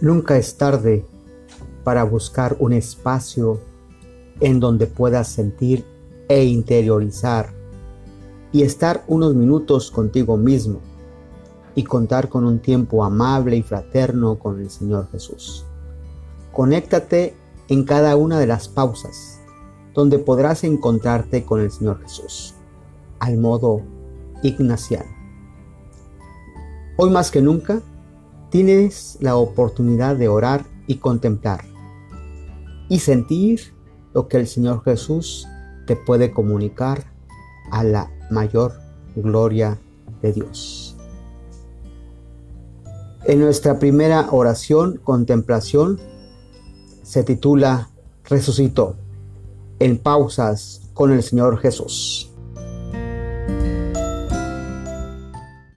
Nunca es tarde para buscar un espacio en donde puedas sentir e interiorizar y estar unos minutos contigo mismo y contar con un tiempo amable y fraterno con el Señor Jesús. Conéctate en cada una de las pausas donde podrás encontrarte con el Señor Jesús, al modo ignaciano. Hoy más que nunca, tienes la oportunidad de orar y contemplar y sentir lo que el Señor Jesús te puede comunicar a la mayor gloria de Dios. En nuestra primera oración, contemplación, se titula Resucitó, en pausas con el Señor Jesús.